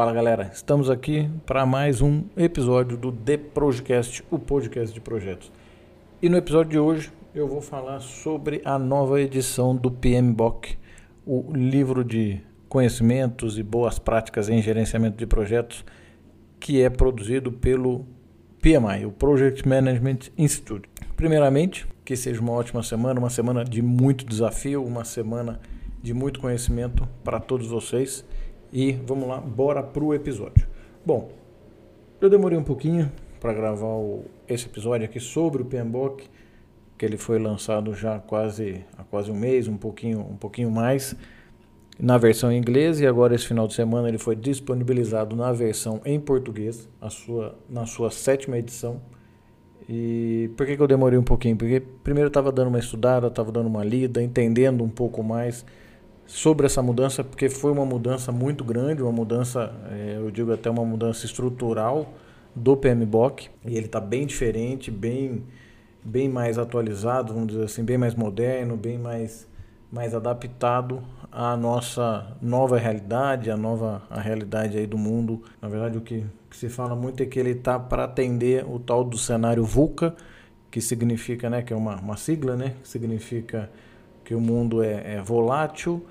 Fala galera, estamos aqui para mais um episódio do The Projecast, o podcast de projetos. E no episódio de hoje eu vou falar sobre a nova edição do PMBOK, o livro de conhecimentos e boas práticas em gerenciamento de projetos que é produzido pelo PMI, o Project Management Institute. Primeiramente, que seja uma ótima semana, uma semana de muito desafio, uma semana de muito conhecimento para todos vocês. E vamos lá, bora pro episódio. Bom, eu demorei um pouquinho para gravar o, esse episódio aqui sobre o PMBOK, que ele foi lançado já quase há quase um mês, um pouquinho, um pouquinho mais, na versão em inglês e agora esse final de semana ele foi disponibilizado na versão em português, a sua, na sua sétima edição. E por que, que eu demorei um pouquinho? Porque primeiro eu estava dando uma estudada, estava dando uma lida, entendendo um pouco mais sobre essa mudança, porque foi uma mudança muito grande, uma mudança, é, eu digo até uma mudança estrutural do PMBOK, e ele está bem diferente, bem, bem mais atualizado, vamos dizer assim, bem mais moderno, bem mais, mais adaptado à nossa nova realidade, a nova a realidade aí do mundo. Na verdade, o que, que se fala muito é que ele está para atender o tal do cenário VUCA, que significa, né, que é uma, uma sigla, né, que significa que o mundo é, é volátil,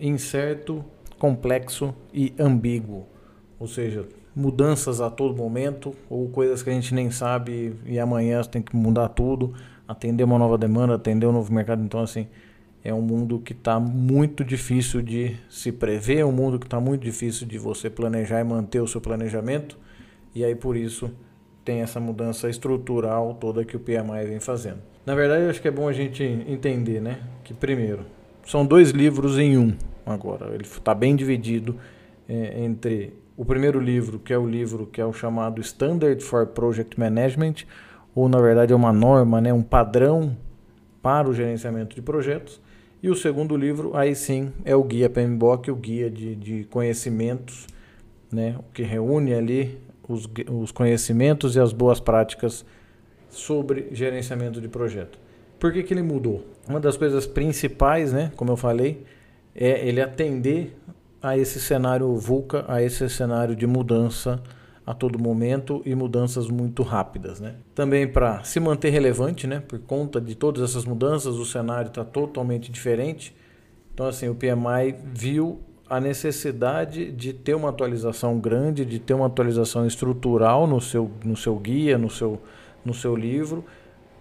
incerto, complexo e ambíguo. Ou seja, mudanças a todo momento ou coisas que a gente nem sabe e amanhã tem que mudar tudo, atender uma nova demanda, atender um novo mercado. Então, assim, é um mundo que está muito difícil de se prever, é um mundo que está muito difícil de você planejar e manter o seu planejamento. E aí, por isso, tem essa mudança estrutural toda que o PMI vem fazendo. Na verdade, acho que é bom a gente entender, né? Que primeiro, são dois livros em um agora. Ele está bem dividido é, entre o primeiro livro, que é o livro que é o chamado Standard for Project Management, ou na verdade é uma norma, né, um padrão para o gerenciamento de projetos. E o segundo livro, aí sim, é o Guia PMBOK, o Guia de, de Conhecimentos, né, que reúne ali os, os conhecimentos e as boas práticas sobre gerenciamento de projeto. Por que, que ele mudou? Uma das coisas principais, né, como eu falei, é ele atender a esse cenário VUCA, a esse cenário de mudança a todo momento e mudanças muito rápidas, né? Também para se manter relevante, né? Por conta de todas essas mudanças, o cenário está totalmente diferente. Então, assim, o PMI viu a necessidade de ter uma atualização grande, de ter uma atualização estrutural no seu, no seu guia, no seu, no seu livro.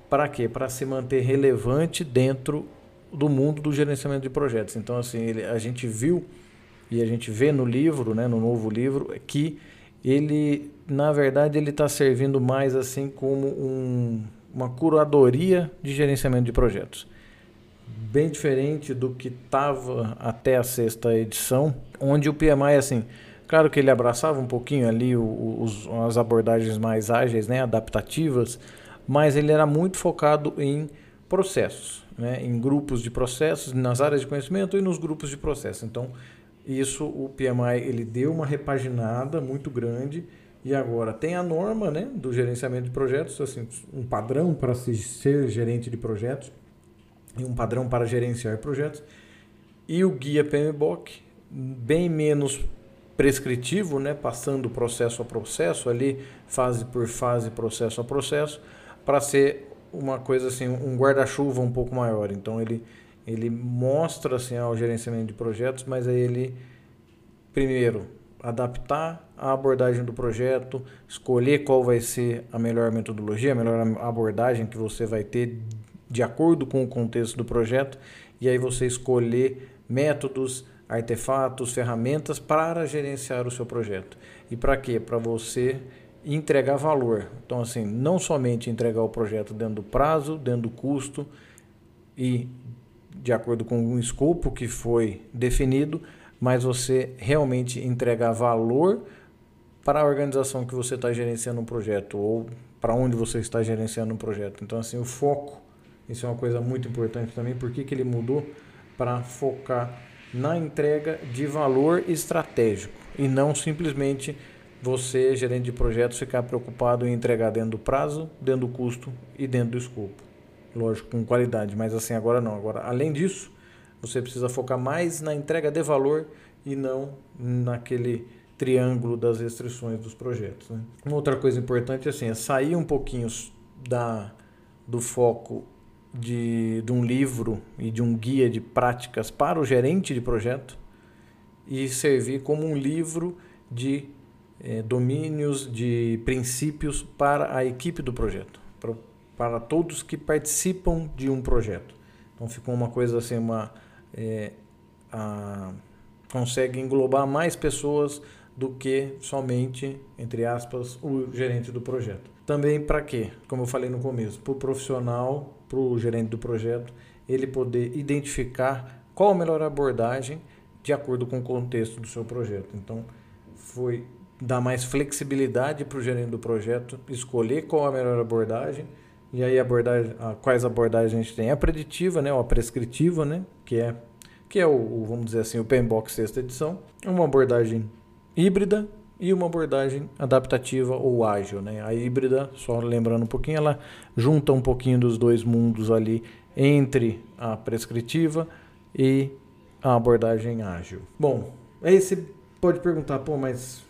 Para quê? Para se manter relevante dentro do mundo do gerenciamento de projetos. Então, assim, ele, a gente viu e a gente vê no livro, né, no novo livro, que ele, na verdade, ele está servindo mais assim como um, uma curadoria de gerenciamento de projetos. Bem diferente do que estava até a sexta edição, onde o PMI, assim, claro que ele abraçava um pouquinho ali os, as abordagens mais ágeis, né, adaptativas, mas ele era muito focado em processos né, em grupos de processos, nas áreas de conhecimento e nos grupos de processos. Então, isso o PMI ele deu uma repaginada muito grande e agora tem a norma né, do gerenciamento de projetos, assim, um padrão para se ser gerente de projetos e um padrão para gerenciar projetos. E o guia PMBOK, bem menos prescritivo, né, passando processo a processo, ali fase por fase, processo a processo, para ser uma coisa assim, um guarda-chuva um pouco maior. Então ele ele mostra assim o gerenciamento de projetos, mas aí ele primeiro adaptar a abordagem do projeto, escolher qual vai ser a melhor metodologia, a melhor abordagem que você vai ter de acordo com o contexto do projeto, e aí você escolher métodos, artefatos, ferramentas para gerenciar o seu projeto. E para quê? Para você entregar valor. Então, assim, não somente entregar o projeto dentro do prazo, dentro do custo e de acordo com o escopo que foi definido, mas você realmente entregar valor para a organização que você está gerenciando um projeto ou para onde você está gerenciando um projeto. Então, assim, o foco, isso é uma coisa muito importante também. Por que, que ele mudou? Para focar na entrega de valor estratégico e não simplesmente você, gerente de projetos, ficar preocupado em entregar dentro do prazo, dentro do custo e dentro do escopo. Lógico, com qualidade, mas assim agora não. Agora, além disso, você precisa focar mais na entrega de valor e não naquele triângulo das restrições dos projetos. Né? Uma outra coisa importante assim, é sair um pouquinho da, do foco de, de um livro e de um guia de práticas para o gerente de projeto e servir como um livro de é, domínios, de princípios para a equipe do projeto, para, para todos que participam de um projeto. Então ficou uma coisa assim, uma é, a, consegue englobar mais pessoas do que somente, entre aspas, o gerente do projeto. Também para quê? Como eu falei no começo, para o profissional, para o gerente do projeto, ele poder identificar qual a melhor abordagem de acordo com o contexto do seu projeto. Então, foi dar mais flexibilidade para o gerente do projeto escolher qual a melhor abordagem e aí abordagem, quais abordagens a gente tem a preditiva, né, ou a prescritiva, né, que é que é o, vamos dizer assim o PMBOK sexta edição, uma abordagem híbrida e uma abordagem adaptativa ou ágil, né? A híbrida, só lembrando um pouquinho, ela junta um pouquinho dos dois mundos ali entre a prescritiva e a abordagem ágil. Bom, aí você pode perguntar, pô, mas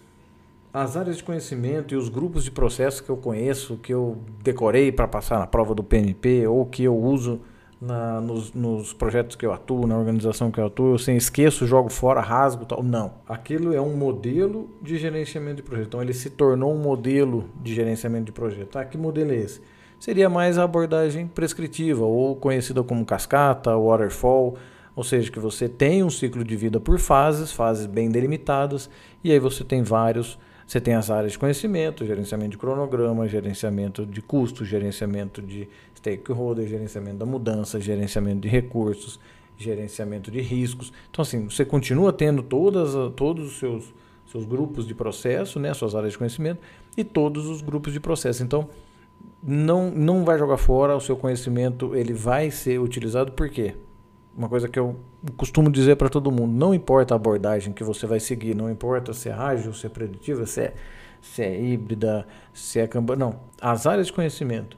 as áreas de conhecimento e os grupos de processo que eu conheço, que eu decorei para passar na prova do PMP ou que eu uso na, nos, nos, projetos que eu atuo, na organização que eu atuo, eu sem esqueço, jogo fora, rasgo tal. Não. Aquilo é um modelo de gerenciamento de projeto. Então ele se tornou um modelo de gerenciamento de projeto. Ah, que modelo é esse? Seria mais a abordagem prescritiva, ou conhecida como cascata, waterfall, ou seja, que você tem um ciclo de vida por fases, fases bem delimitadas, e aí você tem vários você tem as áreas de conhecimento, gerenciamento de cronograma, gerenciamento de custos, gerenciamento de stakeholder, gerenciamento da mudança, gerenciamento de recursos, gerenciamento de riscos. Então, assim, você continua tendo todas, todos os seus, seus grupos de processo, né, suas áreas de conhecimento, e todos os grupos de processo. Então, não, não vai jogar fora o seu conhecimento, ele vai ser utilizado por quê? Uma coisa que eu costumo dizer para todo mundo: não importa a abordagem que você vai seguir, não importa se é ágil, se é preditiva, se é, se é híbrida, se é Kanban. Não. As áreas de conhecimento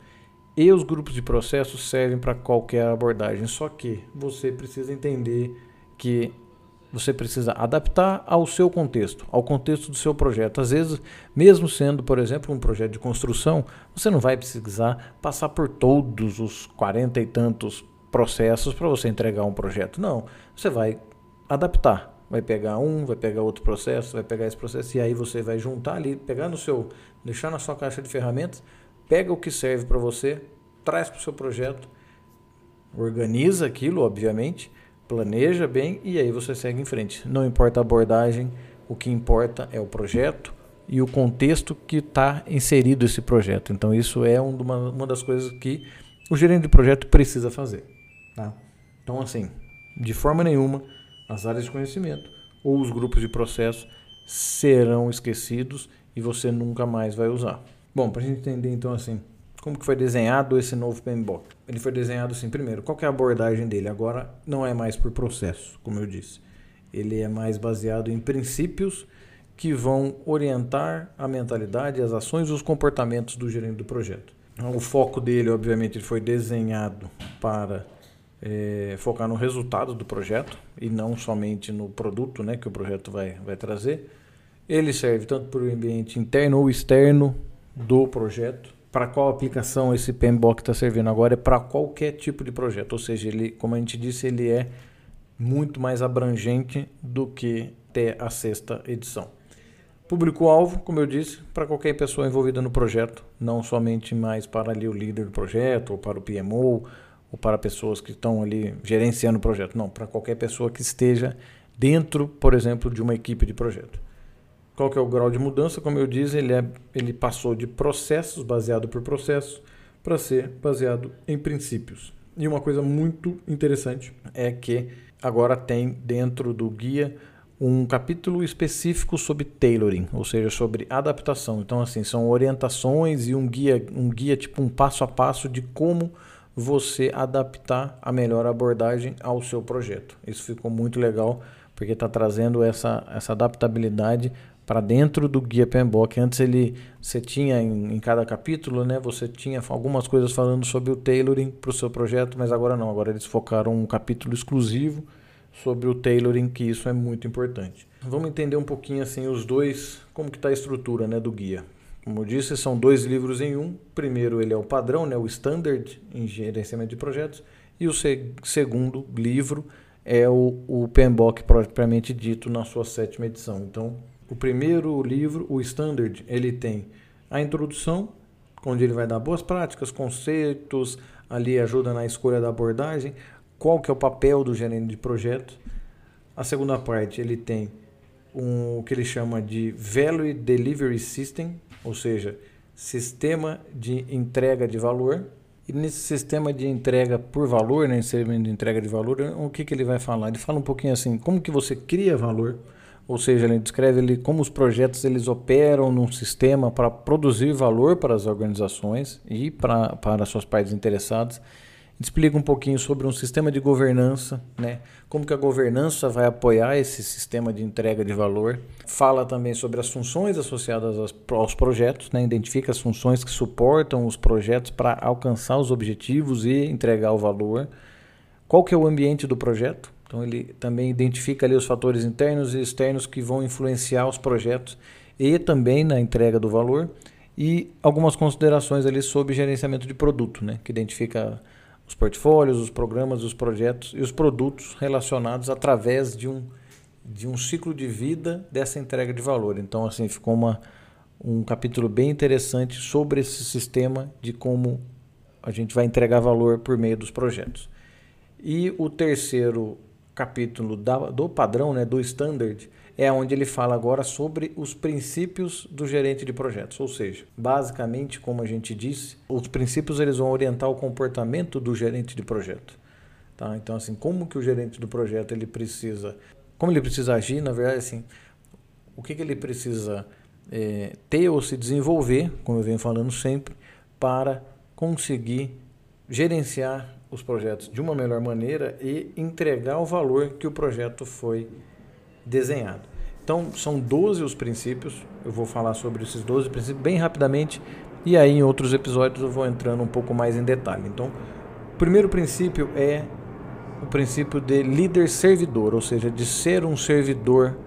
e os grupos de processos servem para qualquer abordagem, só que você precisa entender que você precisa adaptar ao seu contexto, ao contexto do seu projeto. Às vezes, mesmo sendo, por exemplo, um projeto de construção, você não vai precisar passar por todos os 40 e tantos processos para você entregar um projeto. Não, você vai adaptar. Vai pegar um, vai pegar outro processo, vai pegar esse processo e aí você vai juntar ali, pegar no seu, deixar na sua caixa de ferramentas, pega o que serve para você, traz para o seu projeto, organiza aquilo, obviamente, planeja bem e aí você segue em frente. Não importa a abordagem, o que importa é o projeto e o contexto que está inserido esse projeto. Então isso é uma, das coisas que o gerente de projeto precisa fazer. Tá? Então, assim, de forma nenhuma, as áreas de conhecimento ou os grupos de processo serão esquecidos e você nunca mais vai usar. Bom, para a gente entender então assim, como que foi desenhado esse novo PMBOK? Ele foi desenhado assim, primeiro, qual é a abordagem dele? Agora não é mais por processo, como eu disse. Ele é mais baseado em princípios que vão orientar a mentalidade, as ações e os comportamentos do gerente do projeto. O foco dele, obviamente, foi desenhado para é, focar no resultado do projeto e não somente no produto né, que o projeto vai, vai trazer. Ele serve tanto para o ambiente interno ou externo do projeto. Para qual aplicação esse PMBOK está servindo agora é para qualquer tipo de projeto. Ou seja, ele, como a gente disse, ele é muito mais abrangente do que até a sexta edição. Público-alvo, como eu disse, para qualquer pessoa envolvida no projeto, não somente mais para ali o líder do projeto ou para o PMO ou para pessoas que estão ali gerenciando o projeto. Não, para qualquer pessoa que esteja dentro, por exemplo, de uma equipe de projeto. Qual que é o grau de mudança? Como eu disse, ele, é, ele passou de processos, baseado por processos, para ser baseado em princípios. E uma coisa muito interessante é que agora tem dentro do guia um capítulo específico sobre tailoring, ou seja, sobre adaptação. Então, assim, são orientações e um guia, um guia tipo um passo a passo de como você adaptar a melhor abordagem ao seu projeto. Isso ficou muito legal porque está trazendo essa, essa adaptabilidade para dentro do guia PMBOK. Antes ele você tinha em, em, cada capítulo, né, você tinha algumas coisas falando sobre o tailoring para o seu projeto, mas agora não. Agora eles focaram um capítulo exclusivo sobre o tailoring, que isso é muito importante. Vamos entender um pouquinho assim os dois, como que está a estrutura né, do guia. Como eu disse, são dois livros em um. Primeiro ele é o padrão, né, o standard em gerenciamento de projetos, e o seg segundo livro é o, o PMBOK propriamente dito na sua sétima edição. Então, o primeiro livro, o standard, ele tem a introdução, onde ele vai dar boas práticas, conceitos, ali ajuda na escolha da abordagem, qual que é o papel do gerente de projeto. A segunda parte, ele tem um, o que ele chama de Value Delivery System, ou seja, sistema de entrega de valor. E nesse sistema de entrega por valor, né, sistema de entrega de valor, o que, que ele vai falar? Ele fala um pouquinho assim, como que você cria valor, ou seja, ele descreve ele, como os projetos eles operam num sistema para produzir valor para as organizações e para, para as suas partes interessadas explica um pouquinho sobre um sistema de governança, né? Como que a governança vai apoiar esse sistema de entrega de valor. Fala também sobre as funções associadas aos projetos, né? Identifica as funções que suportam os projetos para alcançar os objetivos e entregar o valor. Qual que é o ambiente do projeto? Então ele também identifica ali os fatores internos e externos que vão influenciar os projetos e também na entrega do valor e algumas considerações ali sobre gerenciamento de produto, né? Que identifica os portfólios, os programas, os projetos e os produtos relacionados através de um, de um ciclo de vida dessa entrega de valor. Então, assim, ficou uma, um capítulo bem interessante sobre esse sistema de como a gente vai entregar valor por meio dos projetos. E o terceiro capítulo da, do padrão, né, do standard, é onde ele fala agora sobre os princípios do gerente de projetos, ou seja, basicamente, como a gente disse, os princípios eles vão orientar o comportamento do gerente de projeto. Tá? Então, assim, como que o gerente do projeto ele precisa, como ele precisa agir, na verdade, assim, o que, que ele precisa é, ter ou se desenvolver, como eu venho falando sempre, para conseguir gerenciar os projetos de uma melhor maneira e entregar o valor que o projeto foi desenhado. Então, são 12 os princípios. Eu vou falar sobre esses 12 princípios bem rapidamente e aí em outros episódios eu vou entrando um pouco mais em detalhe. Então, o primeiro princípio é o princípio de líder servidor, ou seja, de ser um servidor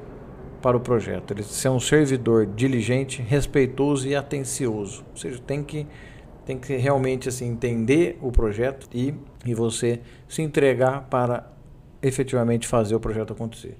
para o projeto, ele ser um servidor diligente, respeitoso e atencioso. Ou seja, tem que tem que realmente assim entender o projeto e, e você se entregar para efetivamente fazer o projeto acontecer.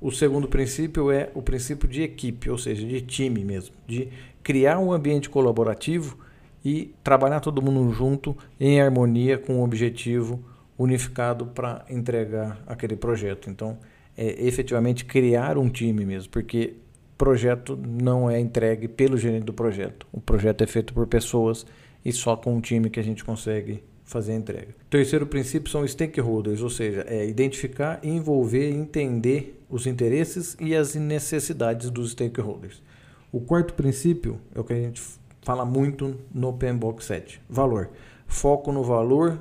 O segundo princípio é o princípio de equipe, ou seja, de time mesmo, de criar um ambiente colaborativo e trabalhar todo mundo junto em harmonia com um objetivo unificado para entregar aquele projeto. Então, é efetivamente criar um time mesmo, porque projeto não é entregue pelo gerente do projeto. O projeto é feito por pessoas e só com um time que a gente consegue fazer a entrega. Terceiro princípio são stakeholders, ou seja, é identificar, envolver entender os interesses e as necessidades dos stakeholders. O quarto princípio é o que a gente fala muito no PMBOK 7, valor. Foco no valor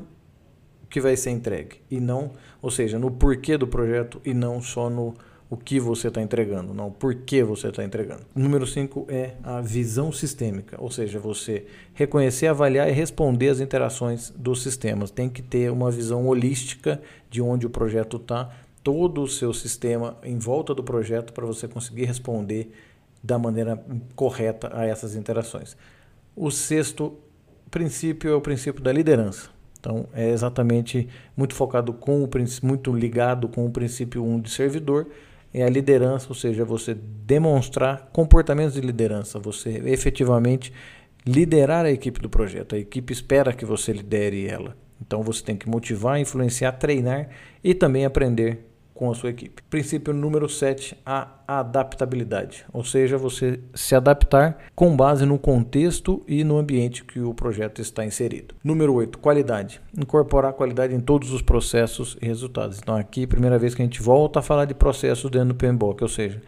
que vai ser entregue e não, ou seja, no porquê do projeto e não só no o que você está entregando, não por que você está entregando. Número 5 é a visão sistêmica, ou seja, você reconhecer, avaliar e responder às interações dos sistemas. Tem que ter uma visão holística de onde o projeto está, todo o seu sistema em volta do projeto para você conseguir responder da maneira correta a essas interações. O sexto princípio é o princípio da liderança. Então, é exatamente muito focado com o muito ligado com o princípio 1 um de servidor, é a liderança, ou seja, você demonstrar comportamentos de liderança, você efetivamente liderar a equipe do projeto. A equipe espera que você lidere ela. Então você tem que motivar, influenciar, treinar e também aprender com a sua equipe. Princípio número 7, a adaptabilidade, ou seja, você se adaptar com base no contexto e no ambiente que o projeto está inserido. Número 8, qualidade. Incorporar qualidade em todos os processos e resultados. Então aqui, primeira vez que a gente volta a falar de processos dentro do PMBOK, ou seja,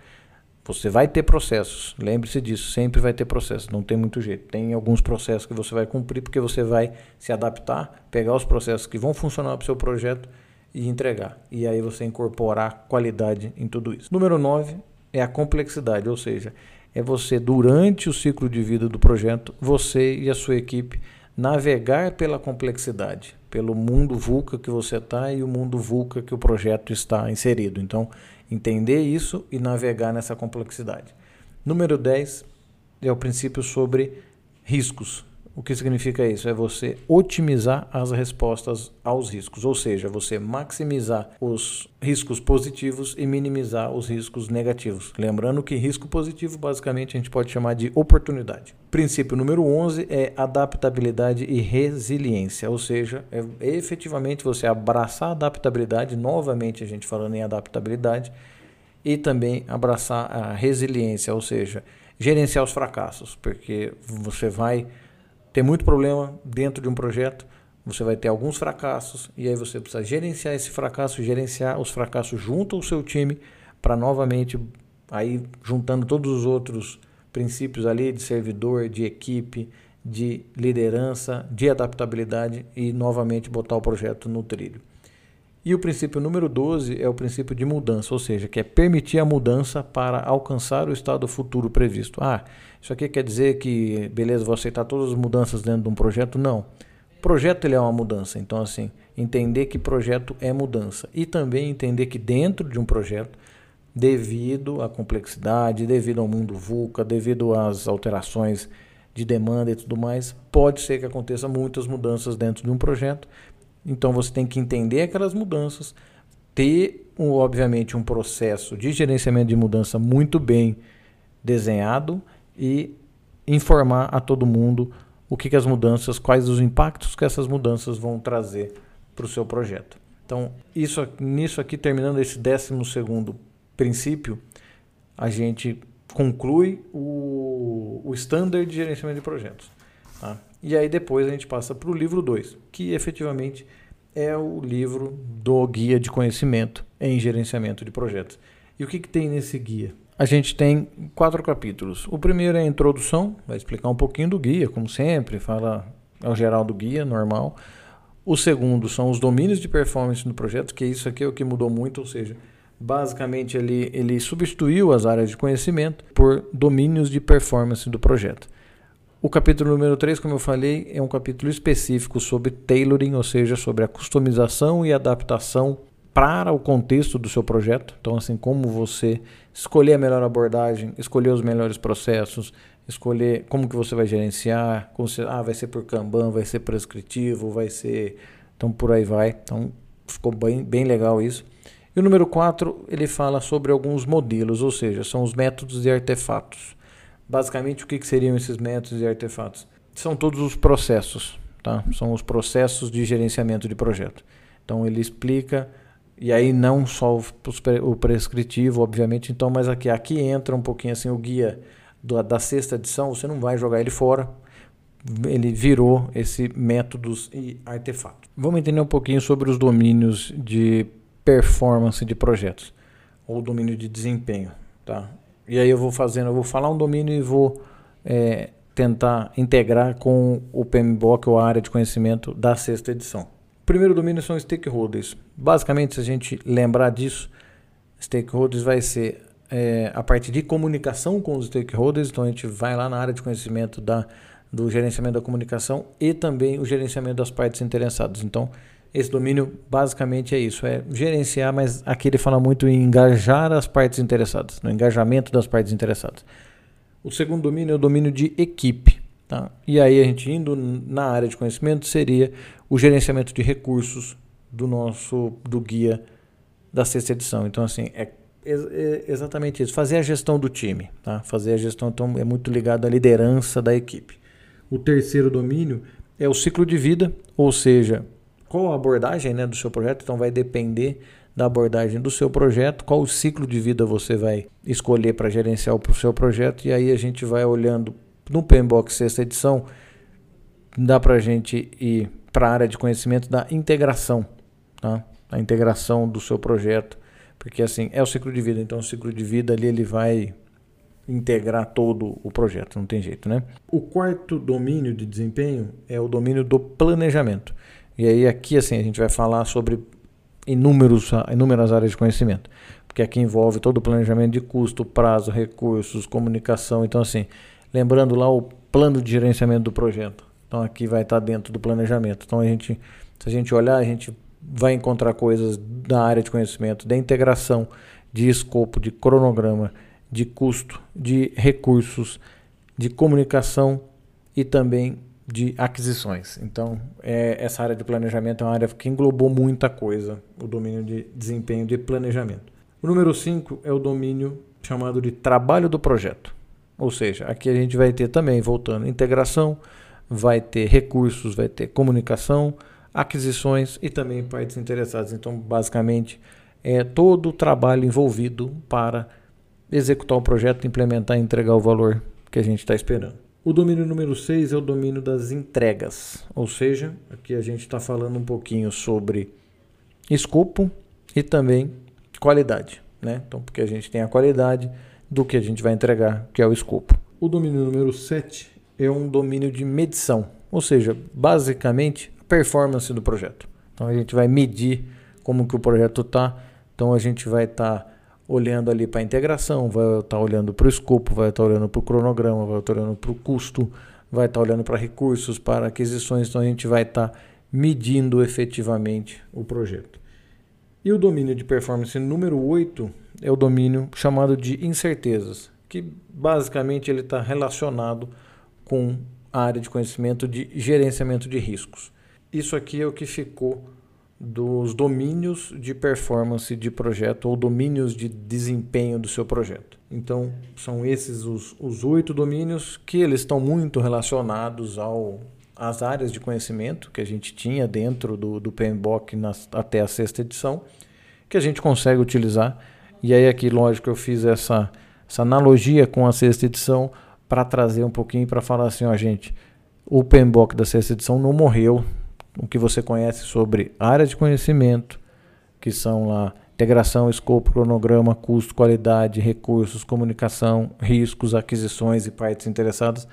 você vai ter processos, lembre-se disso, sempre vai ter processos, não tem muito jeito. Tem alguns processos que você vai cumprir porque você vai se adaptar, pegar os processos que vão funcionar para o seu projeto e entregar. E aí você incorporar qualidade em tudo isso. Número 9 é a complexidade, ou seja, é você durante o ciclo de vida do projeto, você e a sua equipe navegar pela complexidade, pelo mundo VUCA que você está e o mundo VUCA que o projeto está inserido. Então, entender isso e navegar nessa complexidade. Número 10 é o princípio sobre riscos. O que significa isso? É você otimizar as respostas aos riscos, ou seja, você maximizar os riscos positivos e minimizar os riscos negativos. Lembrando que risco positivo, basicamente, a gente pode chamar de oportunidade. Princípio número 11 é adaptabilidade e resiliência, ou seja, é efetivamente você abraçar a adaptabilidade, novamente a gente falando em adaptabilidade, e também abraçar a resiliência, ou seja, gerenciar os fracassos, porque você vai ter muito problema dentro de um projeto, você vai ter alguns fracassos e aí você precisa gerenciar esse fracasso, gerenciar os fracassos junto ao seu time para novamente aí juntando todos os outros princípios ali de servidor, de equipe, de liderança, de adaptabilidade e novamente botar o projeto no trilho. E o princípio número 12 é o princípio de mudança, ou seja, que é permitir a mudança para alcançar o estado futuro previsto. Ah, isso aqui quer dizer que, beleza, vou aceitar todas as mudanças dentro de um projeto? Não. Projeto ele é uma mudança, então assim, entender que projeto é mudança e também entender que dentro de um projeto, devido à complexidade, devido ao mundo VUCA, devido às alterações de demanda e tudo mais, pode ser que aconteça muitas mudanças dentro de um projeto então você tem que entender aquelas mudanças, ter, um, obviamente, um processo de gerenciamento de mudança muito bem desenhado e informar a todo mundo o que, que as mudanças, quais os impactos que essas mudanças vão trazer para o seu projeto. Então, isso, nisso aqui, terminando esse 12 segundo princípio, a gente conclui o, o standard de gerenciamento de projetos. Tá? E aí depois a gente passa para o livro 2, que efetivamente é o livro do guia de conhecimento em gerenciamento de projetos. E o que, que tem nesse guia? A gente tem quatro capítulos. O primeiro é a introdução, vai explicar um pouquinho do guia, como sempre, fala ao geral do guia, normal. O segundo são os domínios de performance do projeto, que isso aqui é o que mudou muito, ou seja, basicamente ele, ele substituiu as áreas de conhecimento por domínios de performance do projeto. O capítulo número 3, como eu falei, é um capítulo específico sobre tailoring, ou seja, sobre a customização e adaptação para o contexto do seu projeto. Então, assim, como você escolher a melhor abordagem, escolher os melhores processos, escolher como que você vai gerenciar, como você, ah, vai ser por Kanban, vai ser prescritivo, vai ser... Então, por aí vai. Então, ficou bem, bem legal isso. E o número 4, ele fala sobre alguns modelos, ou seja, são os métodos e artefatos. Basicamente, o que, que seriam esses métodos e artefatos? São todos os processos, tá? São os processos de gerenciamento de projeto. Então, ele explica, e aí não só o prescritivo, obviamente, então, mas aqui, aqui entra um pouquinho assim o guia do, da sexta edição, você não vai jogar ele fora, ele virou esse métodos e artefatos. Vamos entender um pouquinho sobre os domínios de performance de projetos, ou domínio de desempenho, tá? E aí eu vou fazendo, eu vou falar um domínio e vou é, tentar integrar com o PMBOK ou a área de conhecimento da sexta edição. O primeiro domínio são stakeholders. Basicamente, se a gente lembrar disso, stakeholders vai ser é, a parte de comunicação com os stakeholders. Então a gente vai lá na área de conhecimento da, do gerenciamento da comunicação e também o gerenciamento das partes interessadas. Então, esse domínio basicamente é isso, é gerenciar, mas aqui ele fala muito em engajar as partes interessadas, no engajamento das partes interessadas. O segundo domínio é o domínio de equipe. Tá? E aí a gente indo na área de conhecimento seria o gerenciamento de recursos do nosso do guia da sexta edição. Então assim, é, é exatamente isso, fazer a gestão do time, tá? Fazer a gestão então é muito ligado à liderança da equipe. O terceiro domínio é o ciclo de vida, ou seja, qual a abordagem né, do seu projeto, então vai depender da abordagem do seu projeto, qual o ciclo de vida você vai escolher para gerenciar o seu projeto, e aí a gente vai olhando no PMBOK sexta edição, dá para a gente ir para a área de conhecimento da integração, tá? a integração do seu projeto, porque assim, é o ciclo de vida, então o ciclo de vida ali ele vai integrar todo o projeto, não tem jeito, né? O quarto domínio de desempenho é o domínio do planejamento. E aí aqui assim a gente vai falar sobre inúmeros, inúmeras áreas de conhecimento, porque aqui envolve todo o planejamento de custo, prazo, recursos, comunicação. Então assim, lembrando lá o plano de gerenciamento do projeto. Então aqui vai estar dentro do planejamento. Então a gente, se a gente olhar, a gente vai encontrar coisas da área de conhecimento, da integração, de escopo, de cronograma, de custo, de recursos, de comunicação e também de aquisições. Então, é, essa área de planejamento é uma área que englobou muita coisa, o domínio de desempenho de planejamento. O número 5 é o domínio chamado de trabalho do projeto. Ou seja, aqui a gente vai ter também, voltando, integração, vai ter recursos, vai ter comunicação, aquisições e também partes interessadas. Então, basicamente, é todo o trabalho envolvido para executar o projeto, implementar e entregar o valor que a gente está esperando. O domínio número 6 é o domínio das entregas, ou seja, aqui a gente está falando um pouquinho sobre escopo e também qualidade, né? Então, porque a gente tem a qualidade do que a gente vai entregar, que é o escopo. O domínio número 7 é um domínio de medição, ou seja, basicamente a performance do projeto. Então a gente vai medir como que o projeto está, então a gente vai estar tá olhando ali para a integração, vai estar tá olhando para o escopo, vai estar tá olhando para o cronograma, vai estar tá olhando para o custo, vai estar olhando para recursos, para aquisições, então a gente vai estar medindo efetivamente o projeto. E o domínio de performance número 8 é o domínio chamado de incertezas, que basicamente ele está relacionado com a área de conhecimento de gerenciamento de riscos. Isso aqui é o que ficou dos domínios de performance de projeto ou domínios de desempenho do seu projeto. Então, são esses os, os oito domínios que eles estão muito relacionados ao às áreas de conhecimento que a gente tinha dentro do, do PMBOK nas, até a sexta edição, que a gente consegue utilizar. E aí aqui, lógico, eu fiz essa, essa analogia com a sexta edição para trazer um pouquinho para falar assim, ó, gente, o PMBOK da sexta edição não morreu, o que você conhece sobre áreas de conhecimento, que são lá integração, escopo, cronograma, custo, qualidade, recursos, comunicação, riscos, aquisições e partes interessadas,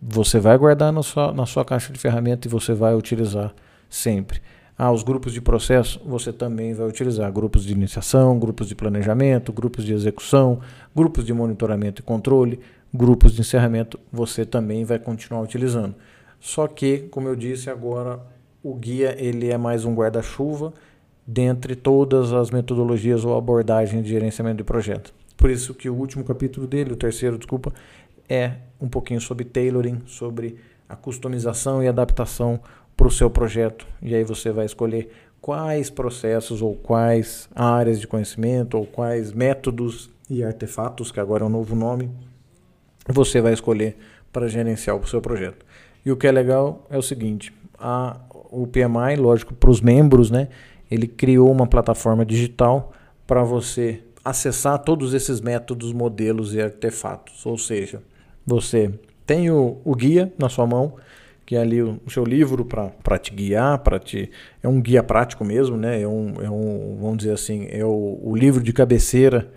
você vai guardar na sua, na sua caixa de ferramenta e você vai utilizar sempre. Ah, os grupos de processo você também vai utilizar. Grupos de iniciação, grupos de planejamento, grupos de execução, grupos de monitoramento e controle, grupos de encerramento você também vai continuar utilizando. Só que, como eu disse agora, o guia ele é mais um guarda-chuva dentre todas as metodologias ou abordagens de gerenciamento de projeto. Por isso que o último capítulo dele, o terceiro, desculpa, é um pouquinho sobre tailoring, sobre a customização e adaptação para o seu projeto. E aí você vai escolher quais processos ou quais áreas de conhecimento ou quais métodos e artefatos, que agora é um novo nome, você vai escolher para gerenciar o seu projeto. E o que é legal é o seguinte: a, o PMI, lógico, para os membros, né, ele criou uma plataforma digital para você acessar todos esses métodos, modelos e artefatos. Ou seja, você tem o, o guia na sua mão, que é ali o, o seu livro para te guiar, para te é um guia prático mesmo, né? É um, é um vamos dizer assim, é o, o livro de cabeceira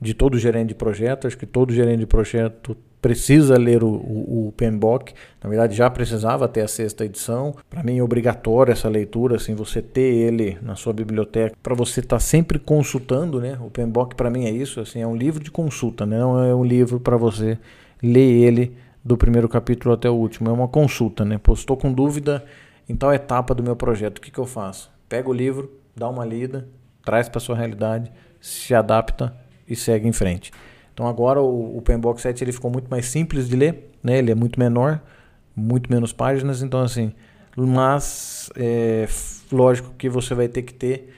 de todo gerente de projeto. Acho que todo gerente de projeto precisa ler o, o, o PMBOK. Na verdade, já precisava ter a sexta edição. Para mim é obrigatório essa leitura, assim, você ter ele na sua biblioteca, para você estar tá sempre consultando, né? O PMBOK para mim é isso, assim, é um livro de consulta, né? não é um livro para você ler ele do primeiro capítulo até o último, é uma consulta, né? Pô, estou com dúvida em tal etapa do meu projeto, o que, que eu faço? Pega o livro, dá uma lida, traz para sua realidade, se adapta e segue em frente. Então agora o, o PMBOK 7 ele ficou muito mais simples de ler, né? Ele é muito menor, muito menos páginas, então assim, mas é, lógico que você vai ter que ter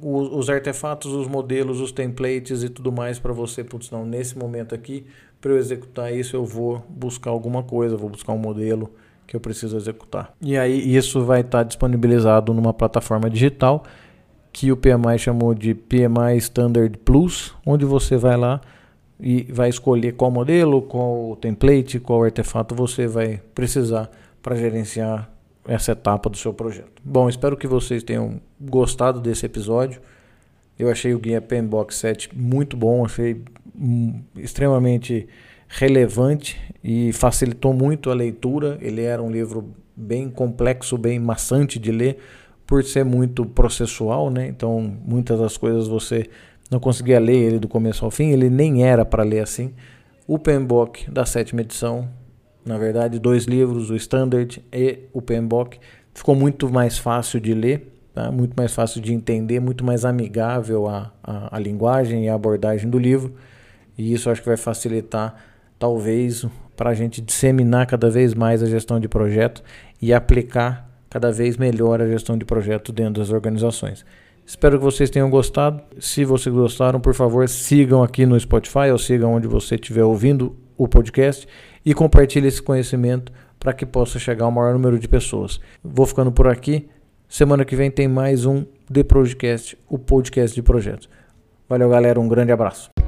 os, os, artefatos, os modelos, os templates e tudo mais para você, putz, não, nesse momento aqui, para eu executar isso, eu vou buscar alguma coisa, vou buscar um modelo que eu preciso executar. E aí isso vai estar tá disponibilizado numa plataforma digital que o PMI chamou de PMI Standard Plus, onde você vai lá e vai escolher qual modelo, qual template, qual artefato você vai precisar para gerenciar essa etapa do seu projeto. Bom, espero que vocês tenham gostado desse episódio. Eu achei o guia PMBOK 7 muito bom, achei hum, extremamente relevante e facilitou muito a leitura. Ele era um livro bem complexo, bem maçante de ler, por ser muito processual, né? Então, muitas das coisas você não conseguia ler ele do começo ao fim, ele nem era para ler assim. O PMBOK da sétima edição na verdade, dois livros, o Standard e o PMBOK. Ficou muito mais fácil de ler, tá? muito mais fácil de entender, muito mais amigável a, a, a linguagem e a abordagem do livro. E isso acho que vai facilitar, talvez, para a gente disseminar cada vez mais a gestão de projeto e aplicar cada vez melhor a gestão de projeto dentro das organizações. Espero que vocês tenham gostado. Se vocês gostaram, por favor, sigam aqui no Spotify ou sigam onde você estiver ouvindo o podcast e compartilhe esse conhecimento para que possa chegar ao maior número de pessoas. Vou ficando por aqui. Semana que vem tem mais um The Projecast, o podcast de projetos. Valeu, galera. Um grande abraço.